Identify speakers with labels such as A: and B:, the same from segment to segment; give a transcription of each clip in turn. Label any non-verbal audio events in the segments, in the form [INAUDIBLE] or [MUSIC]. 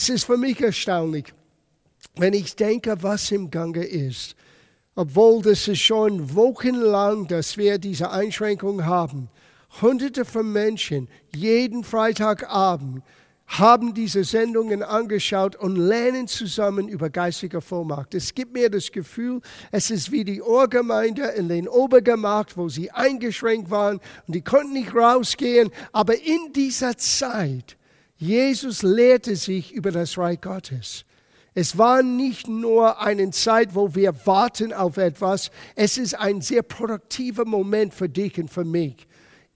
A: Es ist für mich erstaunlich, wenn ich denke, was im Gange ist. Obwohl das ist schon wochenlang, dass wir diese Einschränkung haben. Hunderte von Menschen jeden Freitagabend haben diese Sendungen angeschaut und lernen zusammen über geistige Vollmacht. Es gibt mir das Gefühl, es ist wie die Ohrgemeinde in den Obergemacht, wo sie eingeschränkt waren und die konnten nicht rausgehen. Aber in dieser Zeit, Jesus lehrte sich über das Reich Gottes. Es war nicht nur eine Zeit, wo wir warten auf etwas, es ist ein sehr produktiver Moment für dich und für mich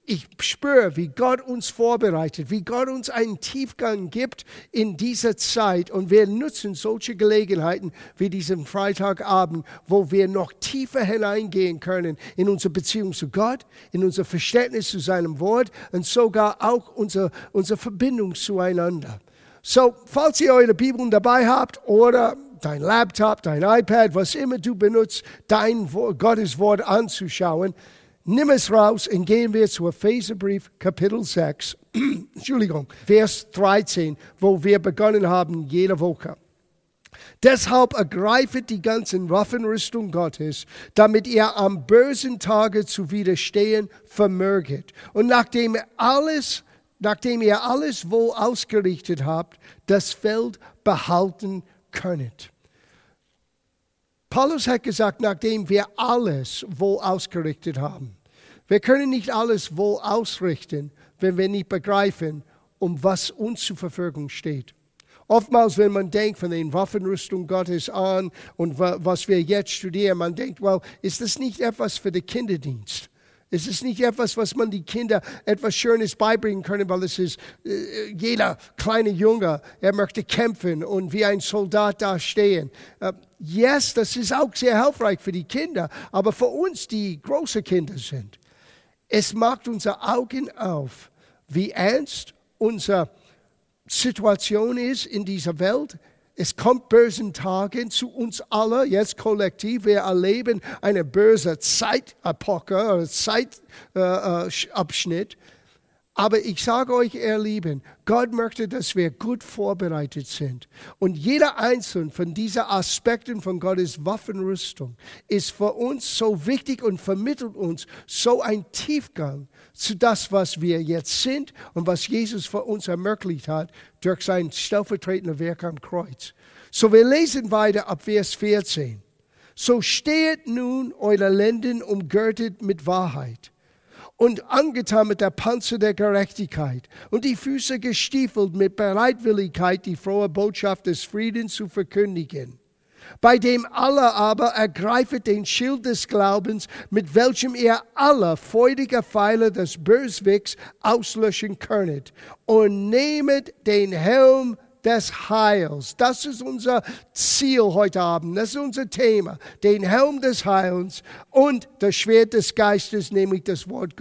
A: ich spüre, wie Gott uns vorbereitet, wie Gott uns einen Tiefgang gibt in dieser Zeit. Und wir nutzen solche Gelegenheiten wie diesen Freitagabend, wo wir noch tiefer hineingehen können in unsere Beziehung zu Gott, in unser Verständnis zu seinem Wort und sogar auch unsere, unsere Verbindung zueinander. So, falls ihr eure Bibeln dabei habt oder dein Laptop, dein iPad, was immer du benutzt, dein Gottes Wort anzuschauen, Nimm es raus und gehen wir zu Epheserbrief Kapitel 6, [CLEARS THROAT] Entschuldigung, Vers 13, wo wir begonnen haben jede Woche. Deshalb ergreifet die ganzen Waffenrüstung Gottes, damit ihr am bösen Tage zu widerstehen vermöget. Und nachdem ihr alles, nachdem ihr alles wohl ausgerichtet habt, das Feld behalten könnet. Paulus hat gesagt, nachdem wir alles wohl ausgerichtet haben. Wir können nicht alles wohl ausrichten, wenn wir nicht begreifen, um was uns zur Verfügung steht. Oftmals, wenn man denkt von den Waffenrüstung Gottes an und was wir jetzt studieren, man denkt, well, ist das nicht etwas für den Kinderdienst? Es ist nicht etwas, was man die Kinder etwas Schönes beibringen können, weil es ist äh, jeder kleine Junge, er möchte kämpfen und wie ein Soldat da stehen. Äh, yes, das ist auch sehr hilfreich für die Kinder, aber für uns, die große Kinder sind, es macht unsere Augen auf, wie ernst unsere Situation ist in dieser Welt. Es kommt bösen Tagen zu uns alle, jetzt kollektiv. Wir erleben eine böse Zeitepoche, Zeitabschnitt. Aber ich sage euch, ihr Lieben, Gott möchte, dass wir gut vorbereitet sind. Und jeder einzelne von diesen Aspekten von Gottes Waffenrüstung ist für uns so wichtig und vermittelt uns so ein Tiefgang zu das, was wir jetzt sind und was Jesus für uns ermöglicht hat durch sein stellvertretende Werk am Kreuz. So, wir lesen weiter ab Vers 14. So steht nun eure Lenden umgürtet mit Wahrheit und angetan mit der Panzer der Gerechtigkeit und die Füße gestiefelt mit Bereitwilligkeit, die frohe Botschaft des Friedens zu verkündigen. Bei dem aller aber ergreifet den Schild des Glaubens, mit welchem ihr alle feurige Pfeile des Böswicks auslöschen könnet, und nehmet den Helm des Heils. Das ist unser Ziel heute Abend. Das ist unser Thema. Den Helm des Heils und das Schwert des Geistes, nämlich das Wort,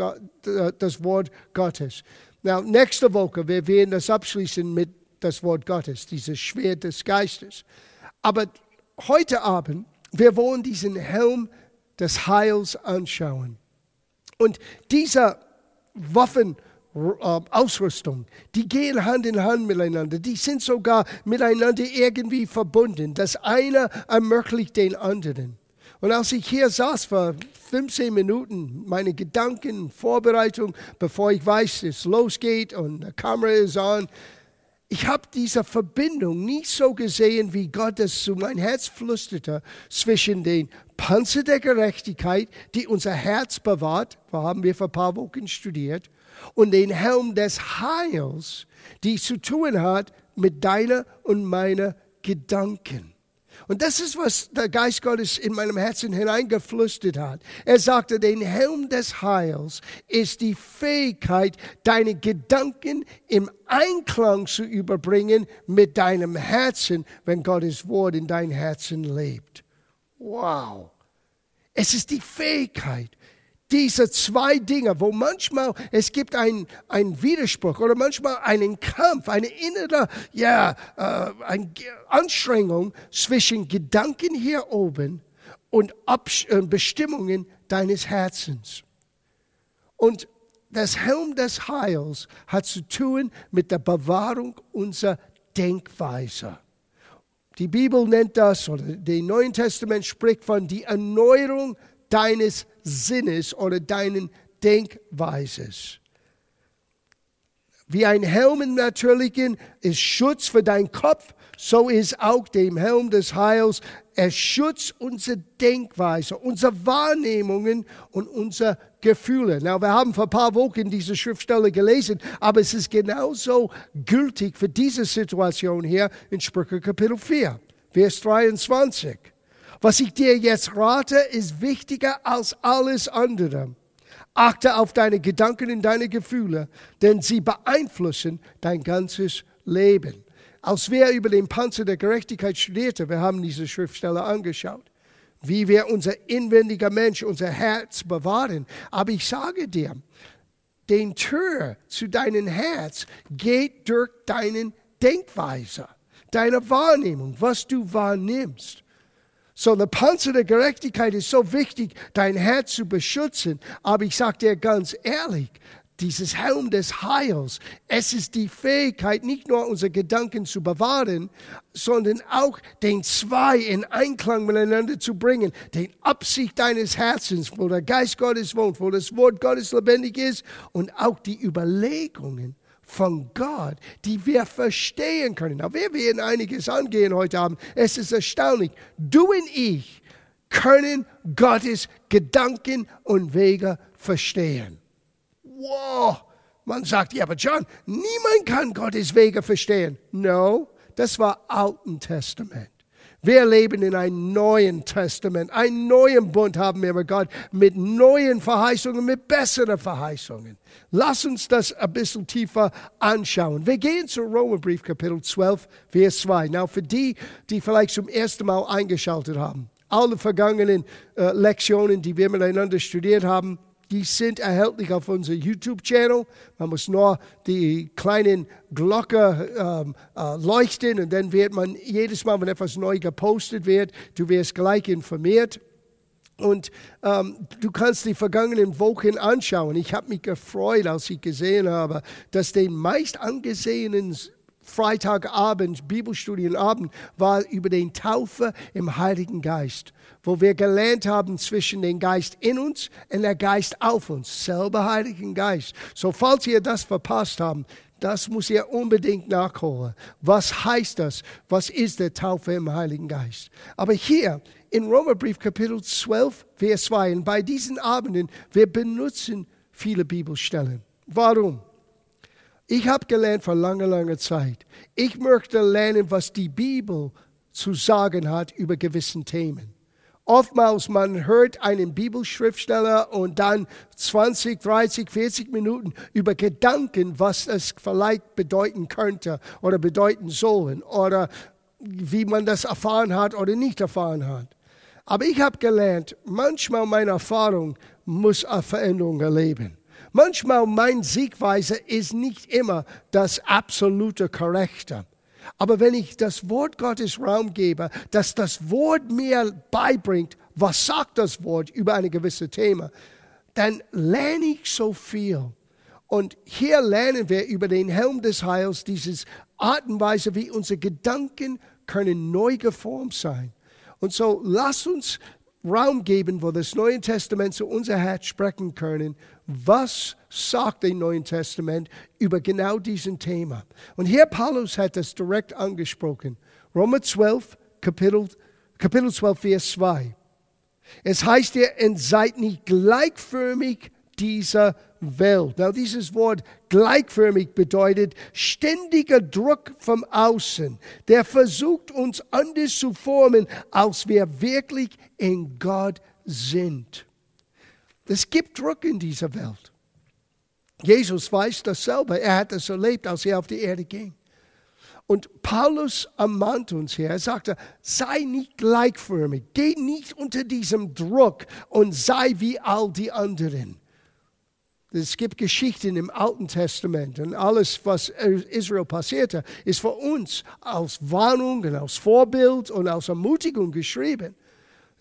A: das Wort Gottes. Now, nächste Woche, wir werden das abschließen mit das Wort Gottes, dieses Schwert des Geistes. Aber heute Abend, wir wollen diesen Helm des Heils anschauen. Und dieser Waffen, äh, die gehen Hand in Hand miteinander, die sind sogar miteinander irgendwie verbunden. Das eine ermöglicht den anderen. Und als ich hier saß vor 15 Minuten, meine Gedanken, Vorbereitung, bevor ich weiß, es losgeht und die Kamera ist an, ich habe diese Verbindung nicht so gesehen, wie Gott es zu mein Herz flüsterte, zwischen den Panzer der Gerechtigkeit, die unser Herz bewahrt, haben wir vor ein paar Wochen studiert, und den Helm des Heils, die zu tun hat mit deiner und meiner Gedanken. Und das ist, was der Geist Gottes in meinem Herzen hineingeflüstert hat. Er sagte, den Helm des Heils ist die Fähigkeit, deine Gedanken im Einklang zu überbringen mit deinem Herzen, wenn Gottes Wort in dein Herzen lebt. Wow. Es ist die Fähigkeit, diese zwei Dinge, wo manchmal es gibt einen, Widerspruch oder manchmal einen Kampf, eine innere ja, äh, eine Anstrengung zwischen Gedanken hier oben und Abs äh, Bestimmungen deines Herzens. Und das Helm des Heils hat zu tun mit der Bewahrung unserer Denkweise. Die Bibel nennt das, oder das Neue Testament spricht von die Erneuerung deines Sinnes oder deinen Denkweises. Wie ein Helm im Natürlichen ist Schutz für deinen Kopf, so ist auch dem Helm des Heils er schützt unsere Denkweise, unsere Wahrnehmungen und unsere Gefühle. Na, wir haben vor ein paar Wochen diese Schriftstelle gelesen, aber es ist genauso gültig für diese Situation hier in Sprüche Kapitel 4, Vers 23. Was ich dir jetzt rate, ist wichtiger als alles andere. Achte auf deine Gedanken und deine Gefühle, denn sie beeinflussen dein ganzes Leben. Als wir über den Panzer der Gerechtigkeit studierten, wir haben diese Schriftstelle angeschaut, wie wir unser inwendiger Mensch, unser Herz bewahren. Aber ich sage dir, den Tür zu deinem Herz geht durch deinen Denkweise, deine Wahrnehmung, was du wahrnimmst. So, der Panzer der Gerechtigkeit ist so wichtig, dein Herz zu beschützen. Aber ich sage dir ganz ehrlich, dieses Helm des Heils, es ist die Fähigkeit, nicht nur unsere Gedanken zu bewahren, sondern auch den zwei in Einklang miteinander zu bringen. Den Absicht deines Herzens, wo der Geist Gottes wohnt, wo das Wort Gottes lebendig ist und auch die Überlegungen von Gott, die wir verstehen können. Aber wir werden einiges angehen heute Abend. Es ist erstaunlich. Du und ich können Gottes Gedanken und Wege verstehen. Wow! Man sagt, ja, aber John, niemand kann Gottes Wege verstehen. No, das war Alten Testament. Wir leben in einem neuen Testament. Einen neuen Bund haben wir mit Gott mit neuen Verheißungen, mit besseren Verheißungen. Lass uns das ein bisschen tiefer anschauen. Wir gehen zu Römerbrief Kapitel 12, Vers 2. Now, für die, die vielleicht zum ersten Mal eingeschaltet haben, alle vergangenen äh, Lektionen, die wir miteinander studiert haben, die sind erhältlich auf unserem YouTube-Channel. Man muss nur die kleinen Glocke ähm, äh, leuchten und dann wird man jedes Mal, wenn etwas neu gepostet wird, du wirst gleich informiert. Und ähm, du kannst die vergangenen Wochen anschauen. Ich habe mich gefreut, als ich gesehen habe, dass den meist angesehenen Freitagabend, Bibelstudienabend, war über den Taufe im Heiligen Geist, wo wir gelernt haben zwischen dem Geist in uns und der Geist auf uns, selber Heiligen Geist. So, falls ihr das verpasst habt, das muss ihr unbedingt nachholen. Was heißt das? Was ist der Taufe im Heiligen Geist? Aber hier in Römerbrief Kapitel 12, Vers 2, und bei diesen Abenden, wir benutzen viele Bibelstellen. Warum? Ich habe gelernt vor langer, langer Zeit. Ich möchte lernen, was die Bibel zu sagen hat über gewissen Themen. Oftmals man hört einen Bibelschriftsteller und dann 20, 30, 40 Minuten über Gedanken, was es vielleicht bedeuten könnte oder bedeuten sollen oder wie man das erfahren hat oder nicht erfahren hat. Aber ich habe gelernt, manchmal meine Erfahrung muss eine Veränderung erleben. Manchmal mein Siegweise ist nicht immer das absolute Korrekte. Aber wenn ich das Wort Gottes Raum gebe, dass das Wort mir beibringt, was sagt das Wort über ein gewisses Thema, dann lerne ich so viel. Und hier lernen wir über den Helm des Heils, diese Art und Weise, wie unsere Gedanken können neu geformt sein. Und so lasst uns Raum geben, wo das Neue Testament zu unser Herz sprechen können. Was sagt das Neue Testament über genau diesen Thema? Und hier Paulus hat das direkt angesprochen. Römer 12, Kapitel, Kapitel 12, Vers 2. Es heißt ihr, und seid nicht gleichförmig dieser Welt. Now, dieses Wort gleichförmig bedeutet ständiger Druck vom Außen, der versucht, uns anders zu formen, als wir wirklich in Gott sind. Es gibt Druck in dieser Welt. Jesus weiß das selber. Er hat das erlebt, als er auf die Erde ging. Und Paulus ermahnt uns hier, er sagte, sei nicht gleichförmig, geh nicht unter diesem Druck und sei wie all die anderen. Es gibt Geschichten im Alten Testament und alles, was Israel passierte, ist für uns als Warnung und als Vorbild und als Ermutigung geschrieben.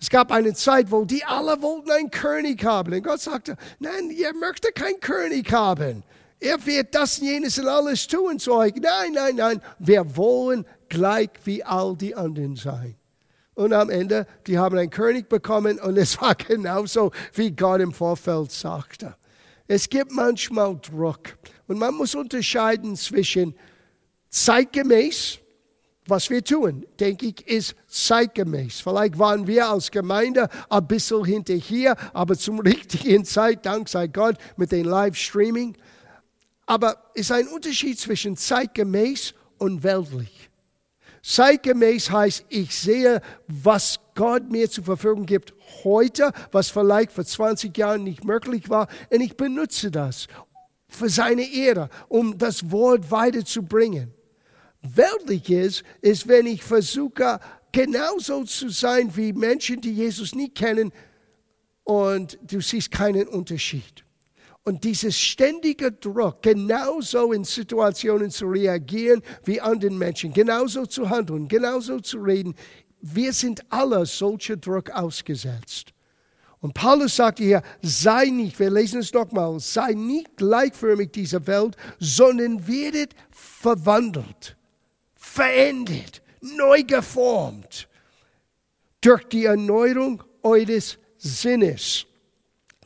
A: Es gab eine Zeit, wo die alle wollten einen König haben. Und Gott sagte, nein, ihr möchtet keinen König haben. er wird das, jenes und alles tun. Zeug. Nein, nein, nein. Wir wollen gleich wie all die anderen sein. Und am Ende, die haben einen König bekommen und es war [LAUGHS] genauso, wie Gott im Vorfeld sagte. Es gibt manchmal Druck und man muss unterscheiden zwischen zeitgemäß, was wir tun, denke ich, ist zeitgemäß. Vielleicht waren wir als Gemeinde ein bisschen hinterher, aber zum [LAUGHS] richtigen Zeit, dank sei Gott, mit dem Livestreaming. Aber es ist ein Unterschied zwischen zeitgemäß und weltlich. Zeitgemäß heißt, ich sehe, was Gott mir zur Verfügung gibt heute, was vielleicht vor 20 Jahren nicht möglich war, und ich benutze das für seine Ehre, um das Wort weiterzubringen. Weltlich ist, ist, wenn ich versuche, genauso zu sein wie Menschen, die Jesus nie kennen, und du siehst keinen Unterschied. Und dieses ständige Druck, genauso in Situationen zu reagieren wie anderen Menschen, genauso zu handeln, genauso zu reden, wir sind alle solcher Druck ausgesetzt. Und Paulus sagt hier, sei nicht, wir lesen es nochmal, sei nicht gleichförmig dieser Welt, sondern werdet verwandelt, verändert, neu geformt durch die Erneuerung eures Sinnes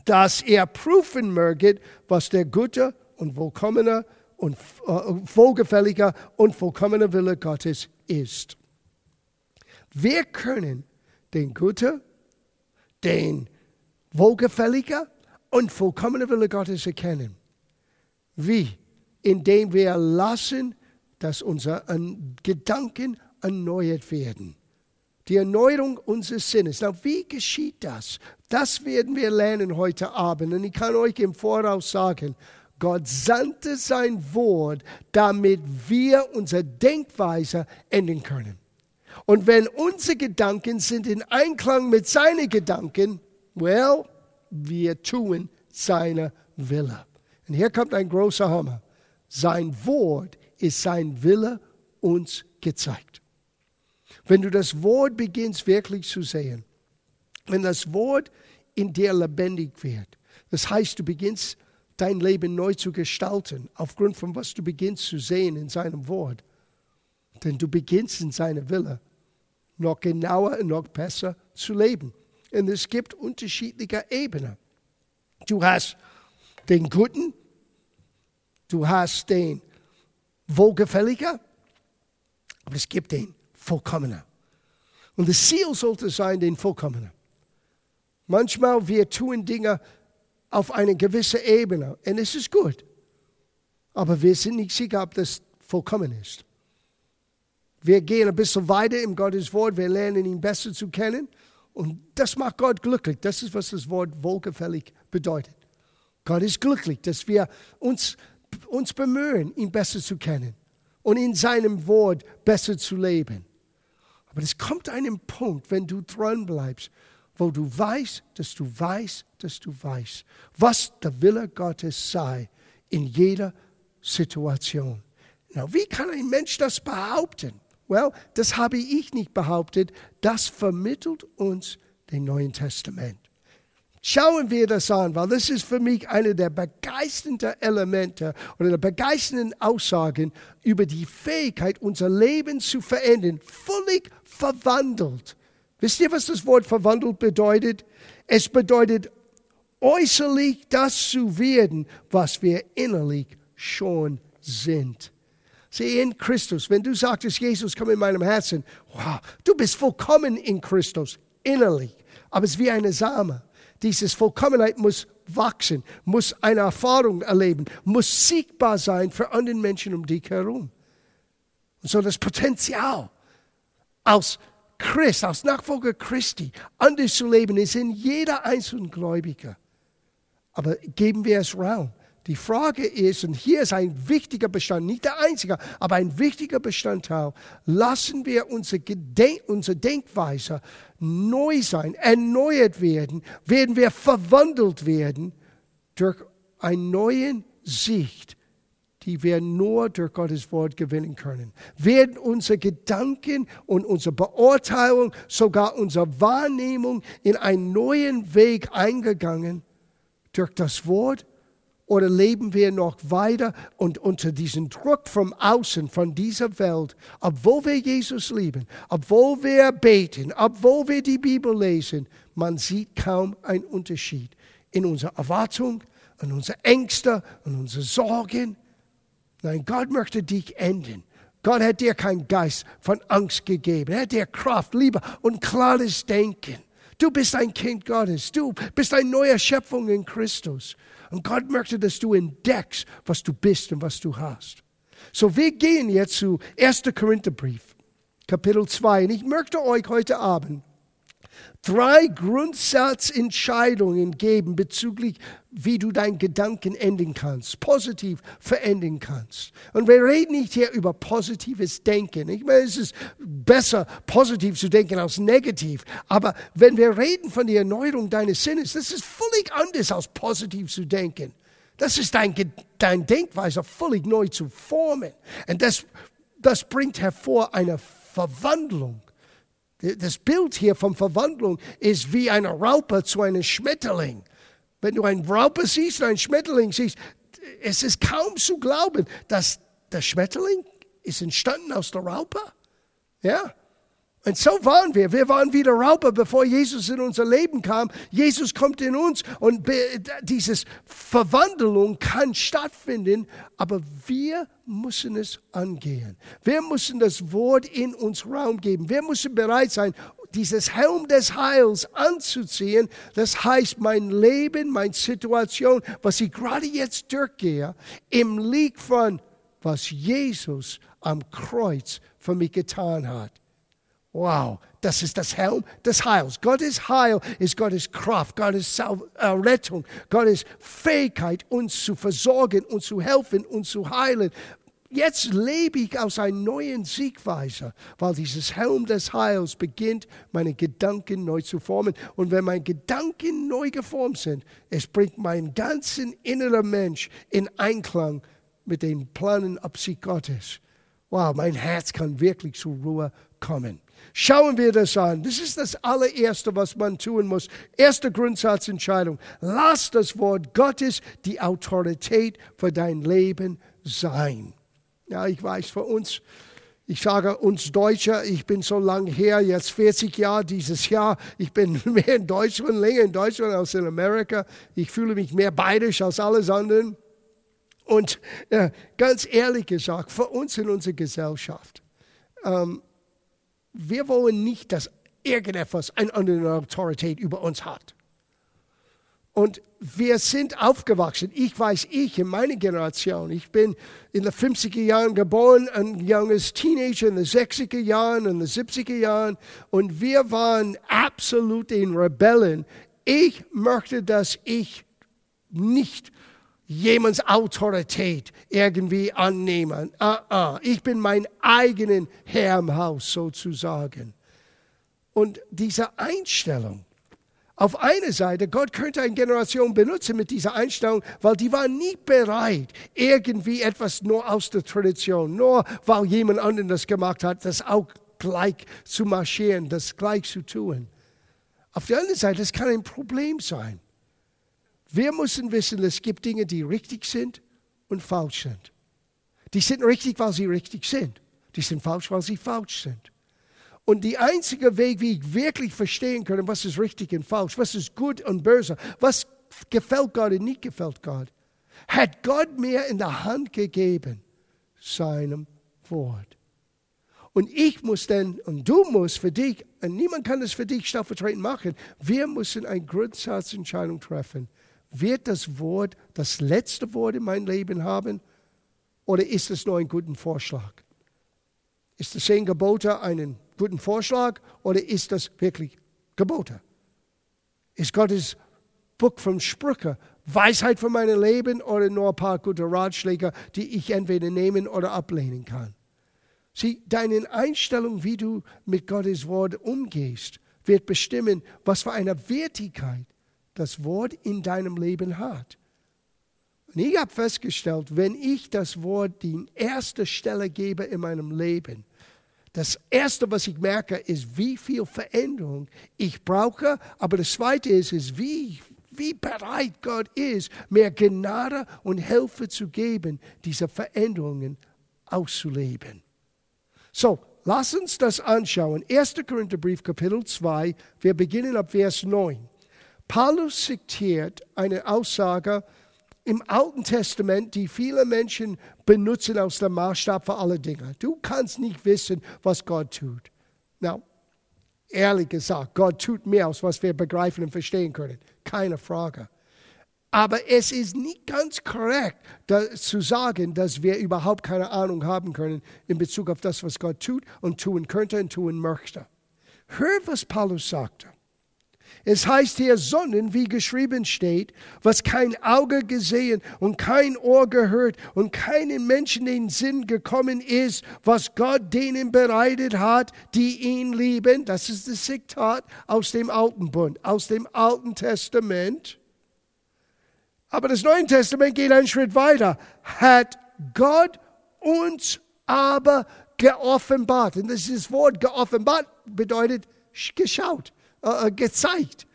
A: dass er prüfen möget, was der gute und vollkommene und äh, wohlgefällige und vollkommene Wille Gottes ist. Wir können den guten, den wohlgefälligen und vollkommenen Wille Gottes erkennen. Wie? Indem wir lassen, dass unsere Gedanken erneuert werden die Erneuerung unseres Sinnes. Na, wie geschieht das? Das werden wir lernen heute Abend. Und ich kann euch im Voraus sagen, Gott sandte sein Wort, damit wir unsere Denkweise ändern können. Und wenn unsere Gedanken sind in Einklang mit seinen Gedanken, well, wir tun seine Wille. Und hier kommt ein großer Hammer. Sein Wort ist sein Wille uns gezeigt. Wenn du das Wort beginnst wirklich zu sehen, wenn das Wort in dir lebendig wird, das heißt, du beginnst dein Leben neu zu gestalten, aufgrund von was du beginnst zu sehen in seinem Wort. Denn du beginnst in seiner Wille noch genauer und noch besser zu leben. Und es gibt unterschiedliche Ebenen. Du hast den Guten, du hast den Wohlgefälligen, aber es gibt den Vollkommener. Und das Ziel sollte sein, den Vollkommenen. Manchmal wir tun Dinge auf eine gewisse Ebene und es ist gut. Aber wir sind nicht sicher, ob das vollkommen ist. Wir gehen ein bisschen weiter im Gottes Wort, wir lernen ihn besser zu kennen und das macht Gott glücklich. Das ist, was das Wort wohlgefällig bedeutet. Gott ist glücklich, dass wir uns, uns bemühen, ihn besser zu kennen und in seinem Wort besser zu leben. Aber es kommt einem Punkt, wenn du dran bleibst, wo du weißt, dass du weißt, dass du weißt, was der Wille Gottes sei in jeder Situation. Now, wie kann ein Mensch das behaupten? Well, das habe ich nicht behauptet. Das vermittelt uns den Neuen Testament. Schauen wir das an, weil das ist für mich eine der begeisternden Elemente oder der begeisternden Aussagen über die Fähigkeit, unser Leben zu verändern. Völlig verwandelt. Wisst ihr, was das Wort verwandelt bedeutet? Es bedeutet äußerlich das zu werden, was wir innerlich schon sind. Sieh in Christus, wenn du sagtest, Jesus, komm in meinem Herzen, wow, du bist vollkommen in Christus, innerlich. Aber es ist wie eine Same. Dieses Vollkommenheit muss wachsen, muss eine Erfahrung erleben, muss sichtbar sein für andere Menschen um dich herum. Und so das Potenzial als Christ, als Nachfolger Christi, anders zu leben, ist in jeder einzelnen Gläubiger. Aber geben wir es Raum. Die Frage ist, und hier ist ein wichtiger Bestandteil, nicht der einzige, aber ein wichtiger Bestandteil, lassen wir unsere, Gedenk unsere Denkweise neu sein, erneuert werden, werden wir verwandelt werden durch eine neue Sicht, die wir nur durch Gottes Wort gewinnen können. Werden unsere Gedanken und unsere Beurteilung, sogar unsere Wahrnehmung in einen neuen Weg eingegangen durch das Wort Oder leben wir noch weiter und unter diesem Druck vom Außen, von dieser Welt, obwohl wir Jesus lieben, obwohl wir beten, obwohl wir die Bibel lesen, man sieht kaum einen Unterschied in unserer Erwartung, in unsere Ängste, in unsere Sorgen. Nein, Gott möchte dich enden. Gott hat dir keinen Geist von Angst gegeben. Er hat dir Kraft, Liebe und klares Denken. Du bist ein Kind Gottes. Du bist eine neue Schöpfung in Christus. Und Gott möchte, dass du entdeckst, was du bist und was du hast. So, wir gehen jetzt zu 1. Korintherbrief, Kapitel 2. Und ich möchte euch heute Abend drei Grundsatzentscheidungen geben bezüglich, wie du deinen Gedanken enden kannst, positiv verändern kannst. Und wir reden nicht hier über positives Denken. Ich meine, es ist besser, positiv zu denken als negativ. Aber wenn wir reden von der Erneuerung deines Sinnes, das ist völlig anders als positiv zu denken. Das ist dein, dein Denkweise völlig neu zu formen. Und das, das bringt hervor eine Verwandlung das Bild hier von Verwandlung ist wie eine Raupe zu einem Schmetterling. Wenn du eine Raupe siehst und einen Schmetterling siehst, es ist kaum zu glauben, dass der Schmetterling ist entstanden aus der Raupe. Ja, und so waren wir. Wir waren wieder Raupe, bevor Jesus in unser Leben kam. Jesus kommt in uns und diese Verwandlung kann stattfinden, aber wir müssen es angehen. Wir müssen das Wort in uns Raum geben. Wir müssen bereit sein, dieses Helm des Heils anzuziehen. Das heißt, mein Leben, meine Situation, was ich gerade jetzt durchgehe, im Lieg von, was Jesus am Kreuz für mich getan hat. Wow, das ist das Helm des Heils. Gottes Heil ist Gottes Kraft, Gottes äh, Rettung, Gottes Fähigkeit, uns zu versorgen, uns zu helfen, uns zu heilen. Jetzt lebe ich aus einer neuen Siegweise, weil dieses Helm des Heils beginnt, meine Gedanken neu zu formen. Und wenn meine Gedanken neu geformt sind, es bringt meinen ganzen inneren Mensch in Einklang mit den Planen Absicht Gottes. Wow, mein Herz kann wirklich zur Ruhe kommen. Schauen wir das an. Das ist das allererste, was man tun muss. Erste Grundsatzentscheidung. Lass das Wort Gottes die Autorität für dein Leben sein. Ja, ich weiß, für uns, ich sage uns Deutsche, ich bin so lange her, jetzt 40 Jahre dieses Jahr. Ich bin [LAUGHS] mehr in Deutschland, länger in Deutschland als in Amerika. Ich fühle mich mehr bayerisch als alles anderen. Und äh, ganz ehrlich gesagt, für uns in unserer Gesellschaft, ähm, wir wollen nicht, dass irgendetwas eine andere Autorität über uns hat. Und wir sind aufgewachsen. Ich weiß, ich in meiner Generation, ich bin in den 50er Jahren geboren, ein junges Teenager in den 60er Jahren, in den 70er Jahren. Und wir waren absolut in Rebellen. Ich möchte, dass ich nicht jemands Autorität irgendwie annehmen. Ah, ah. Ich bin mein eigenen Herr im Haus sozusagen. Und diese Einstellung, auf einer Seite, Gott könnte eine Generation benutzen mit dieser Einstellung, weil die waren nie bereit, irgendwie etwas nur aus der Tradition, nur weil jemand anderen das gemacht hat, das auch gleich zu marschieren, das gleich zu tun. Auf der anderen Seite, das kann ein Problem sein. Wir müssen wissen, es gibt Dinge, die richtig sind und falsch sind. Die sind richtig, weil sie richtig sind. Die sind falsch, weil sie falsch sind. Und der einzige Weg, wie ich wirklich verstehen kann, was ist richtig und falsch, was ist gut und böse, was gefällt Gott und nicht gefällt Gott, hat Gott mir in der Hand gegeben, seinem Wort. Und ich muss dann, und du musst für dich, und niemand kann das für dich stellvertretend machen, wir müssen eine Grundsatzentscheidung treffen. Wird das Wort das letzte Wort in meinem Leben haben oder ist es nur ein guter Vorschlag? Ist das zehn Gebote ein guter Vorschlag oder ist das wirklich Gebote? Ist Gottes Buch von Sprüche Weisheit für mein Leben oder nur ein paar gute Ratschläge, die ich entweder nehmen oder ablehnen kann? Sieh, deine Einstellung, wie du mit Gottes Wort umgehst, wird bestimmen, was für eine Wertigkeit das Wort in deinem Leben hat. Und ich habe festgestellt, wenn ich das Wort die erste Stelle gebe in meinem Leben, das Erste, was ich merke, ist, wie viel Veränderung ich brauche. Aber das Zweite ist, ist wie, wie bereit Gott ist, mehr Gnade und Hilfe zu geben, diese Veränderungen auszuleben. So, lass uns das anschauen. 1. Korintherbrief, Kapitel 2, wir beginnen ab Vers 9. Paulus zitiert eine Aussage im Alten Testament, die viele Menschen benutzen als der Maßstab für alle Dinge. Du kannst nicht wissen, was Gott tut. Now, ehrlich gesagt, Gott tut mehr, als was wir begreifen und verstehen können. Keine Frage. Aber es ist nicht ganz korrekt zu sagen, dass wir überhaupt keine Ahnung haben können in Bezug auf das, was Gott tut und tun könnte und tun möchte. Hör, was Paulus sagte. Es heißt hier, sondern wie geschrieben steht, was kein Auge gesehen und kein Ohr gehört und keinem Menschen in den Sinn gekommen ist, was Gott denen bereitet hat, die ihn lieben. Das ist das Zitat aus dem Alten Bund, aus dem Alten Testament. Aber das Neue Testament geht einen Schritt weiter. Hat Gott uns aber geoffenbart. Und das ist das Wort geoffenbart bedeutet geschaut äh, gezeigt.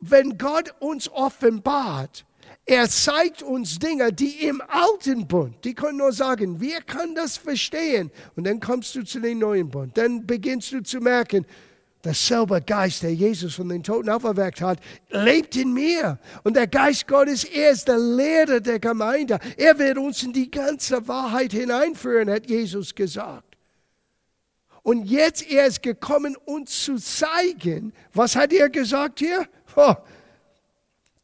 A: Wenn Gott uns offenbart, er zeigt uns Dinge, die im alten Bund, die können nur sagen, wir können das verstehen. Und dann kommst du zu dem neuen Bund. Dann beginnst du zu merken, derselbe Geist, der Jesus von den Toten auferweckt hat, lebt in mir. Und der Geist Gottes, er ist der Lehrer der Gemeinde. Er wird uns in die ganze Wahrheit hineinführen, hat Jesus gesagt. Und jetzt er ist gekommen, uns zu zeigen, was hat er gesagt hier? Oh,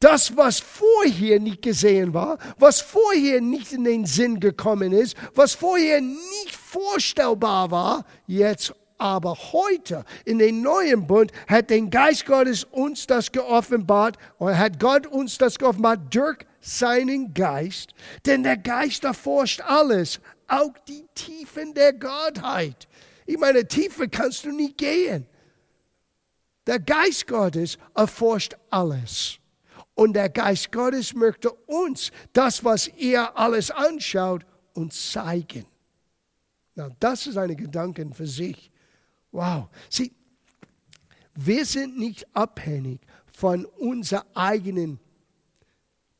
A: das, was vorher nicht gesehen war, was vorher nicht in den Sinn gekommen ist, was vorher nicht vorstellbar war, jetzt aber heute in den neuen Bund hat den Geist Gottes uns das geoffenbart oder hat Gott uns das geoffenbart durch seinen Geist, denn der Geist erforscht alles, auch die Tiefen der Gottheit. Ich meine, tiefer kannst du nicht gehen. Der Geist Gottes erforscht alles. Und der Geist Gottes möchte uns das, was er alles anschaut, uns zeigen. Na, das ist eine Gedanke für sich. Wow. Sieh, wir sind nicht abhängig von unserer eigenen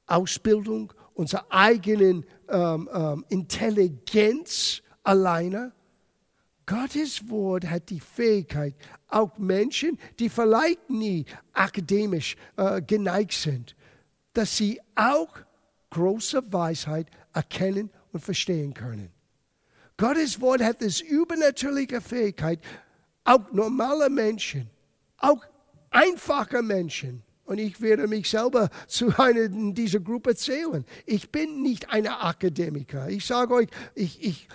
A: Ausbildung, unserer eigenen ähm, ähm, Intelligenz alleine, Gottes Wort hat die Fähigkeit, auch Menschen, die vielleicht nie akademisch äh, geneigt sind, dass sie auch große Weisheit erkennen und verstehen können. Gottes Wort hat das übernatürliche Fähigkeit, auch normale Menschen, auch einfache Menschen, und ich werde mich selber [LAUGHS] zu einer dieser Gruppe zählen. Ich bin nicht ein Akademiker. Ich sage euch, ich, ich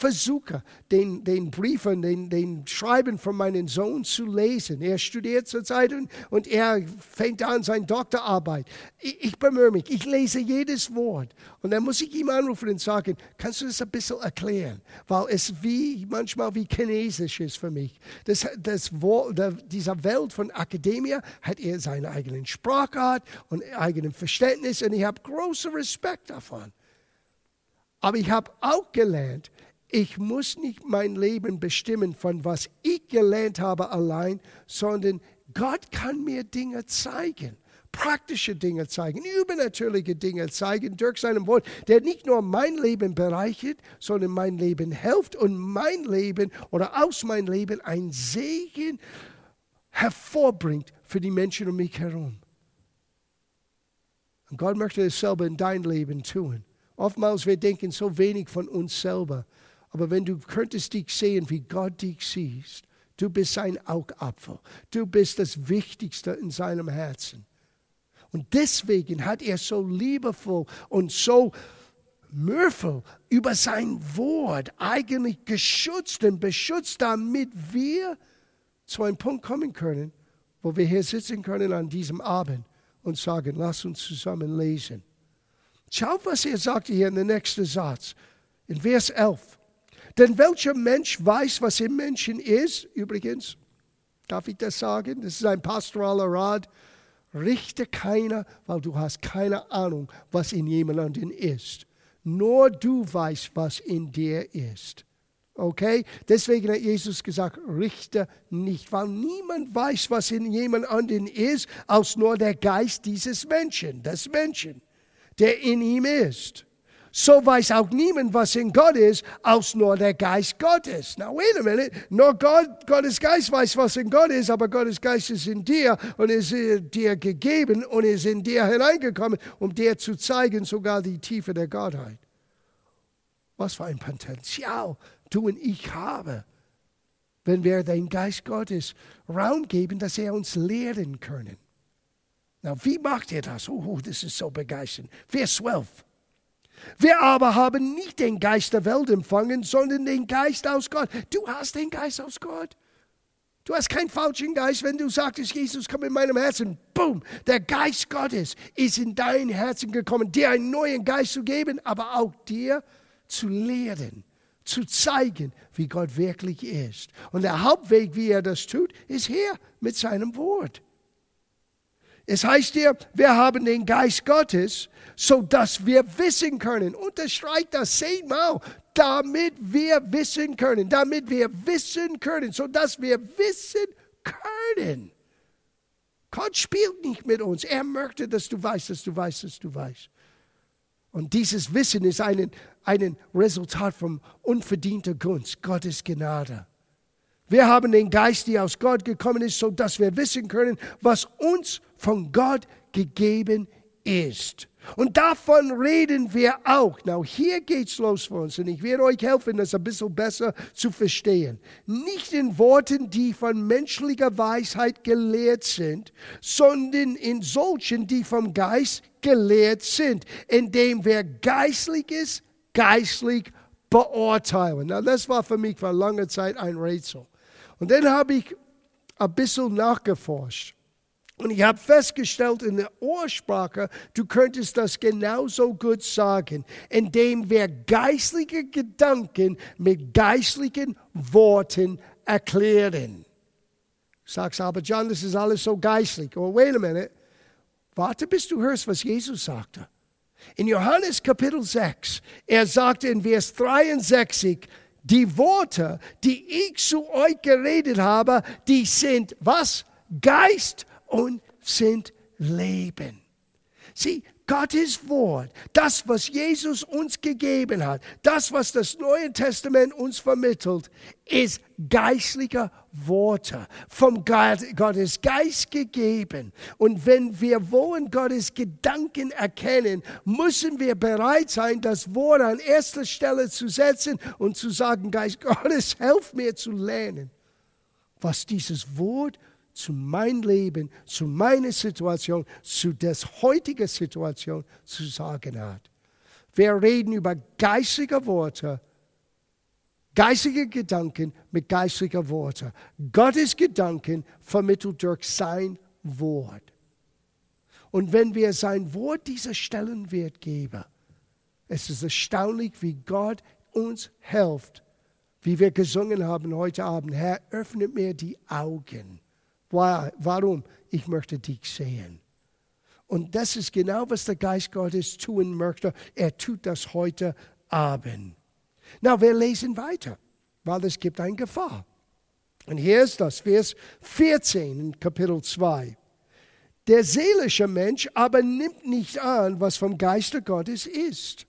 A: versuche, den, den Briefen, den, den Schreiben von meinem Sohn zu lesen. Er studiert zurzeit und, und er fängt an seine Doktorarbeit. Ich, ich bemühe mich, ich lese jedes Wort. Und dann muss ich ihm anrufen und sagen, kannst du das ein bisschen erklären? Weil es wie, manchmal wie Chinesisch ist für mich. Das, das Wort, der, dieser Welt von Akademie hat er seine eigenen Sprachart und eigenen Verständnis und ich habe großen Respekt davon. Aber ich habe auch gelernt, ich muss nicht mein Leben bestimmen von was ich gelernt habe allein, sondern Gott kann mir Dinge zeigen, praktische Dinge zeigen, übernatürliche Dinge zeigen durch seinem Wort, der nicht nur mein Leben bereichert, sondern mein Leben hilft und mein Leben oder aus meinem Leben ein Segen hervorbringt für die Menschen um mich herum. Und Gott möchte dasselbe in dein Leben tun. Oftmals wir denken so wenig von uns selber. Aber wenn du könntest dich sehen, wie Gott dich siehst, du bist sein Augapfel. Du bist das Wichtigste in seinem Herzen. Und deswegen hat er so liebevoll und so mühevoll über sein Wort eigentlich geschützt und beschützt, damit wir zu einem Punkt kommen können, wo wir hier sitzen können an diesem Abend und sagen, lass uns zusammen lesen. Schau, was er sagt hier in der nächsten Satz, in Vers 11. Denn welcher Mensch weiß, was im Menschen ist? Übrigens, darf ich das sagen? Das ist ein pastoraler Rat. Richte keiner, weil du hast keine Ahnung, was in jemandem ist. Nur du weißt, was in dir ist. Okay? Deswegen hat Jesus gesagt, richte nicht, weil niemand weiß, was in jemand anderen ist, als nur der Geist dieses Menschen, des Menschen, der in ihm ist. So weiß auch niemand, was in Gott ist, als nur der Geist Gottes. Now wait a minute, nur Gott, Gottes Geist weiß, was in Gott ist, aber Gottes Geist ist in dir und ist dir gegeben und ist in dir hineingekommen, um dir zu zeigen, sogar die Tiefe der Gottheit. Was für ein Potenzial du und ich haben, wenn wir den Geist Gottes Raum geben, dass er uns lehren können. Na, wie macht er das? Oh, das ist so begeisternd. Vers 12. Wir aber haben nicht den Geist der Welt empfangen, sondern den Geist aus Gott. Du hast den Geist aus Gott. Du hast keinen falschen Geist, wenn du sagst, Jesus, komm in meinem Herzen. Boom, der Geist Gottes ist in dein Herzen gekommen, dir einen neuen Geist zu geben, aber auch dir zu lehren, zu zeigen, wie Gott wirklich ist. Und der Hauptweg, wie er das tut, ist hier mit seinem Wort. Es heißt hier, wir haben den Geist Gottes, so dass wir wissen können. Unterstreicht das zehnmal, damit wir wissen können, damit wir wissen können, so dass wir wissen können. Gott spielt nicht mit uns. Er möchte, dass du weißt, dass du weißt, dass du weißt. Und dieses Wissen ist ein, ein Resultat von unverdienter Gunst, Gottes Gnade. Wir haben den Geist, der aus Gott gekommen ist, so dass wir wissen können, was uns von Gott gegeben ist. Und davon reden wir auch. Now, hier geht's los für uns und ich werde euch helfen, das ein bisschen besser zu verstehen. Nicht in Worten, die von menschlicher Weisheit gelehrt sind, sondern in solchen, die vom Geist gelehrt sind, indem wer geistlich ist, geistlich beurteilen. Now, das war für mich für lange Zeit ein Rätsel. Und dann habe ich ein bisschen nachgeforscht. Und ich habe festgestellt in der Ursprache, du könntest das genauso gut sagen, indem wir geistliche Gedanken mit geistlichen Worten erklären. Sagst aber, John, das ist alles so geistlich. Oh, wait a minute. Warte, bis du hörst, was Jesus sagte. In Johannes Kapitel 6, er sagte in Vers 63, die Worte, die ich zu euch geredet habe, die sind was? Geist und sind Leben. Sieh, Gottes Wort, das, was Jesus uns gegeben hat, das, was das Neue Testament uns vermittelt, ist geistliche Worte, vom Gottes Geist gegeben. Und wenn wir wollen Gottes Gedanken erkennen, müssen wir bereit sein, das Wort an erster Stelle zu setzen und zu sagen, Geist Gottes, [LAUGHS] helf mir zu lernen, was dieses Wort zu meinem Leben, zu meiner Situation, zu der heutigen Situation zu sagen hat. Wir reden über geistige Worte, geistige Gedanken mit geistigen Worten. Gottes Gedanken vermittelt durch sein Wort. Und wenn wir sein Wort dieser Stellenwert geben, es ist erstaunlich, wie Gott uns hilft, wie wir gesungen haben heute Abend. Herr, öffnet mir die Augen Warum? Ich möchte dich sehen. Und das ist genau, was der Geist Gottes tun möchte. Er tut das heute Abend. Na, wir lesen weiter, weil es gibt eine Gefahr. Und hier ist das, Vers 14 in Kapitel 2. Der seelische Mensch aber nimmt nicht an, was vom Geiste Gottes ist.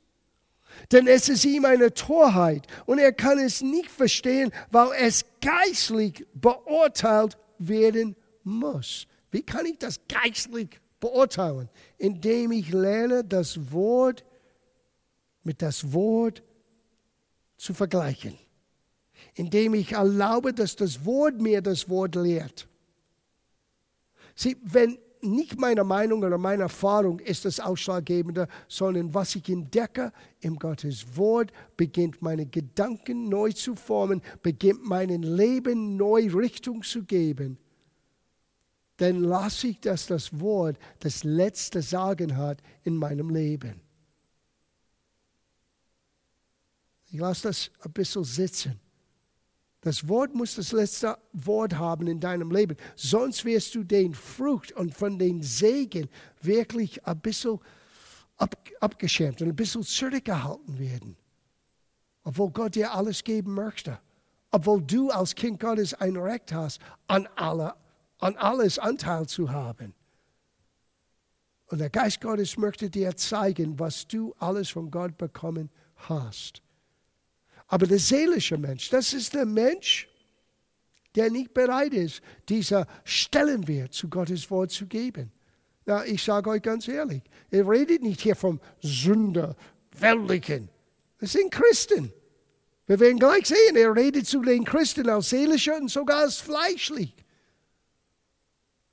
A: Denn es ist ihm eine Torheit und er kann es nicht verstehen, weil es geistlich beurteilt werden muss. Wie kann ich das geistlich beurteilen? Indem ich lerne, das Wort mit das Wort zu vergleichen. Indem ich erlaube, dass das Wort mir das Wort lehrt. Sieh, wenn nicht meine Meinung oder meine Erfahrung ist das Ausschlaggebende, sondern was ich entdecke im Gottes Wort, beginnt meine Gedanken neu zu formen, beginnt meinem Leben neu Richtung zu geben dann lasse ich, dass das Wort das letzte Sagen hat in meinem Leben. Ich lasse das ein bisschen sitzen. Das Wort muss das letzte Wort haben in deinem Leben. Sonst wirst du den Frucht und von den Segen wirklich ein bisschen ab, abgeschämt und ein bisschen zurückgehalten werden. obwohl Gott dir alles geben möchte, obwohl du als Kind Gottes ein Recht hast, an, alle, an alles Anteil zu haben. Und der Geist Gottes möchte dir zeigen, was du alles von Gott bekommen hast. Aber der seelische Mensch, das ist der Mensch, der nicht bereit ist, dieser Stellenwert zu Gottes Wort zu geben. Na, ich sage euch ganz ehrlich, er redet nicht hier vom Sünder, Weltlichen. Das sind Christen. Wir werden gleich sehen, er redet zu den Christen als seelischer und sogar als fleischlich.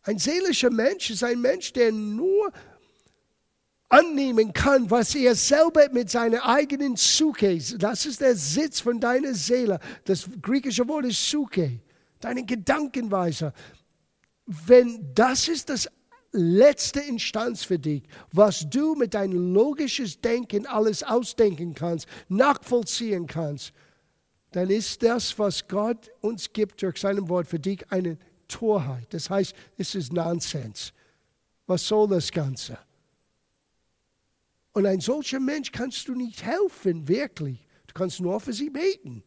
A: Ein seelischer Mensch ist ein Mensch, der nur annehmen kann, was er selber mit seiner eigenen Suche, das ist der Sitz von deiner Seele, das griechische Wort ist Suche, deine Gedankenweise. Wenn das ist das letzte Instanz für dich, was du mit deinem logisches Denken alles ausdenken kannst, nachvollziehen kannst, dann ist das, was Gott uns gibt durch seinem Wort für dich eine Torheit. Das heißt, es ist Nonsens. Was soll das Ganze? Und ein solcher Mensch kannst du nicht helfen, wirklich. Du kannst nur für sie beten,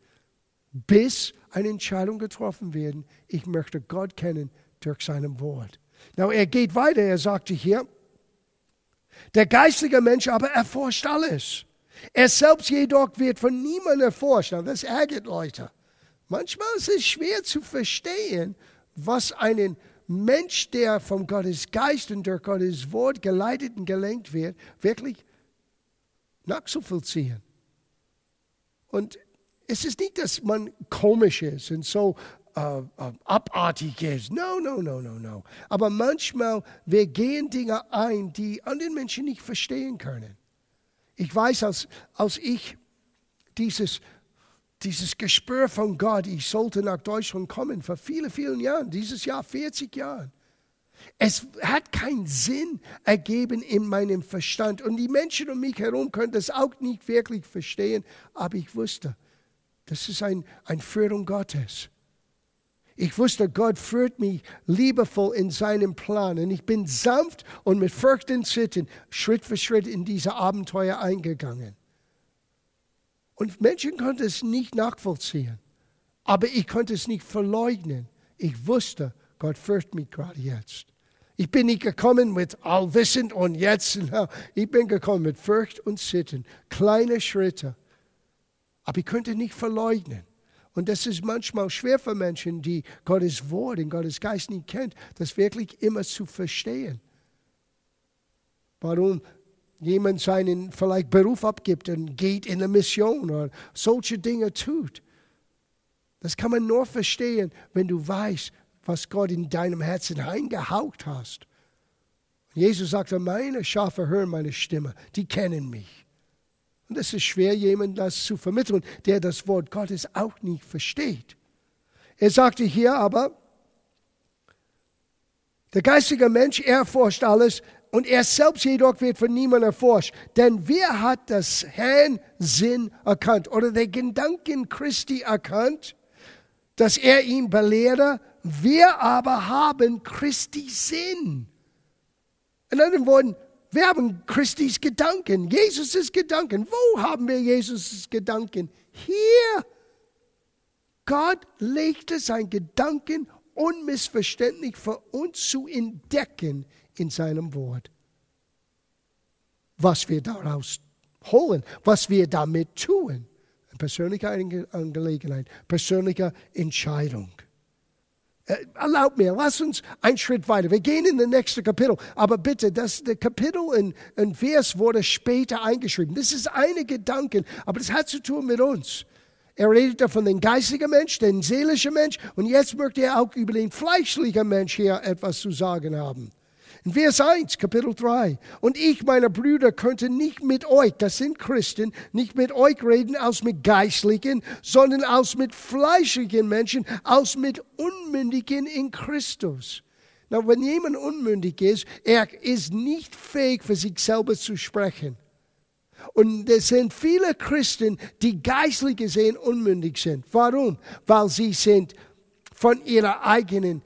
A: bis eine Entscheidung getroffen wird. Ich möchte Gott kennen durch seinem Wort. Now, er geht weiter, er sagte hier, der geistige Mensch aber erforscht alles. Er selbst jedoch wird von niemandem erforscht. Das ärgert Leute. Manchmal ist es schwer zu verstehen, was einen Mensch, der vom Gottes Geist und durch Gottes Wort geleitet und gelenkt wird, wirklich nachzuvollziehen. Und es ist nicht, dass man komisch ist und so äh, äh, abartig ist. No, no, no, no, no. Aber manchmal, wir gehen Dinge ein, die andere Menschen nicht verstehen können. Ich weiß, als, als ich dieses, dieses Gespür von Gott, ich sollte nach Deutschland kommen, vor vielen, vielen Jahren, dieses Jahr 40 Jahren. Es hat keinen Sinn ergeben in meinem Verstand. Und die Menschen um mich herum können das auch nicht wirklich verstehen. Aber ich wusste, das ist ein, ein Führung Gottes. Ich wusste, Gott führt mich liebevoll in seinem Plan. Und ich bin sanft und mit Furcht und Sitten Schritt für Schritt in diese Abenteuer eingegangen. Und Menschen konnten es nicht nachvollziehen. Aber ich konnte es nicht verleugnen. Ich wusste, Gott führt mich gerade jetzt. Ich bin nicht gekommen mit allwissend und jetzt. Ich bin gekommen mit Furcht und Sitten. Kleine Schritte. Aber ich könnte nicht verleugnen. Und das ist manchmal schwer für Menschen, die Gottes Wort und Gottes Geist nicht kennen, das wirklich immer zu verstehen. Warum jemand seinen vielleicht Beruf abgibt und geht in eine Mission oder solche Dinge tut. Das kann man nur verstehen, wenn du weißt, was Gott in deinem Herzen eingehaucht hast. Und Jesus sagte, meine Schafe hören meine Stimme, die kennen mich. Und es ist schwer, jemandem das zu vermitteln, der das Wort Gottes auch nicht versteht. Er sagte hier aber, der geistige Mensch erforscht alles und er selbst jedoch wird von niemandem erforscht. Denn wer hat das Herrn Sinn erkannt oder den Gedanken Christi erkannt, dass er ihn belehre? Wir aber haben Christi Sinn. In anderen Worten, wir haben Christis Gedanken, Jesus' Gedanken. Wo haben wir Jesus' Gedanken? Hier. Gott legte sein Gedanken unmissverständlich für uns zu entdecken in seinem Wort. Was wir daraus holen, was wir damit tun. Persönliche Angelegenheit, persönliche Entscheidung. Erlaubt mir, lass uns einen Schritt weiter. Wir gehen in das nächste Kapitel. Aber bitte, das der Kapitel in, in Vers wurde später eingeschrieben. Das ist eine Gedanke, aber das hat zu tun mit uns. Er redet von dem geistigen Mensch, dem seelischen Mensch und jetzt möchte er auch über den fleischlichen Mensch hier etwas zu sagen haben. In Vers 1, Kapitel 3. Und ich, meine Brüder, könnte nicht mit euch, das sind Christen, nicht mit euch reden als mit Geistlichen, sondern als mit fleischlichen Menschen, als mit Unmündigen in Christus. Na, wenn jemand unmündig ist, er ist nicht fähig, für sich selber zu sprechen. Und es sind viele Christen, die geistlich gesehen unmündig sind. Warum? Weil sie sind von ihrer eigenen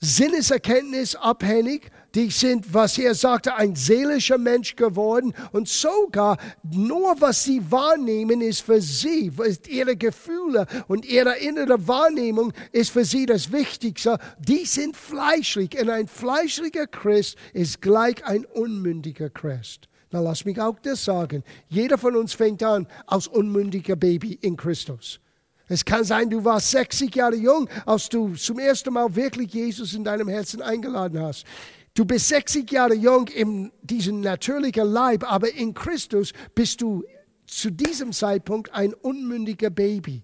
A: Sinneserkenntnis abhängig, die sind, was er sagte, ein seelischer Mensch geworden und sogar nur was sie wahrnehmen ist für sie, ist ihre Gefühle und ihre innere Wahrnehmung ist für sie das Wichtigste. Die sind fleischlich und ein fleischlicher Christ ist gleich ein unmündiger Christ. Na, lass mich auch das sagen. Jeder von uns fängt an als unmündiger Baby in Christus. Es kann sein, du warst 60 Jahre jung, als du zum ersten Mal wirklich Jesus in deinem Herzen eingeladen hast. Du bist 60 Jahre jung in diesem natürlichen Leib, aber in Christus bist du zu diesem Zeitpunkt ein unmündiger Baby.